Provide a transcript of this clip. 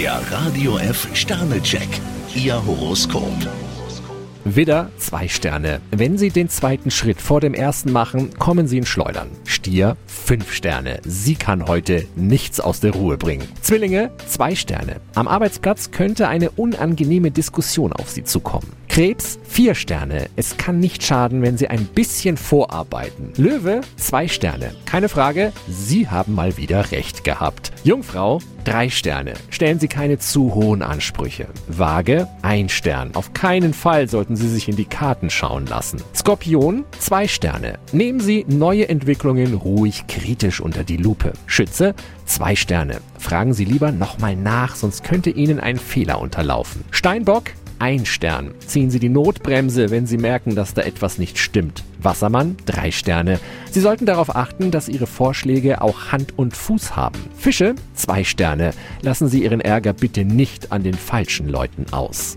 Der Radio F Sternecheck. Ihr Horoskop. Widder, zwei Sterne. Wenn Sie den zweiten Schritt vor dem ersten machen, kommen Sie in Schleudern. Stier, fünf Sterne. Sie kann heute nichts aus der Ruhe bringen. Zwillinge, zwei Sterne. Am Arbeitsplatz könnte eine unangenehme Diskussion auf Sie zukommen. Krebs, vier Sterne. Es kann nicht schaden, wenn Sie ein bisschen vorarbeiten. Löwe, zwei Sterne. Keine Frage, Sie haben mal wieder recht gehabt. Jungfrau, drei Sterne. Stellen Sie keine zu hohen Ansprüche. Waage, ein Stern. Auf keinen Fall sollten Sie sich in die Karten schauen lassen. Skorpion, zwei Sterne. Nehmen Sie neue Entwicklungen ruhig kritisch unter die Lupe. Schütze, zwei Sterne. Fragen Sie lieber nochmal nach, sonst könnte Ihnen ein Fehler unterlaufen. Steinbock, ein Stern. Ziehen Sie die Notbremse, wenn Sie merken, dass da etwas nicht stimmt. Wassermann, drei Sterne. Sie sollten darauf achten, dass Ihre Vorschläge auch Hand und Fuß haben. Fische, zwei Sterne. Lassen Sie Ihren Ärger bitte nicht an den falschen Leuten aus.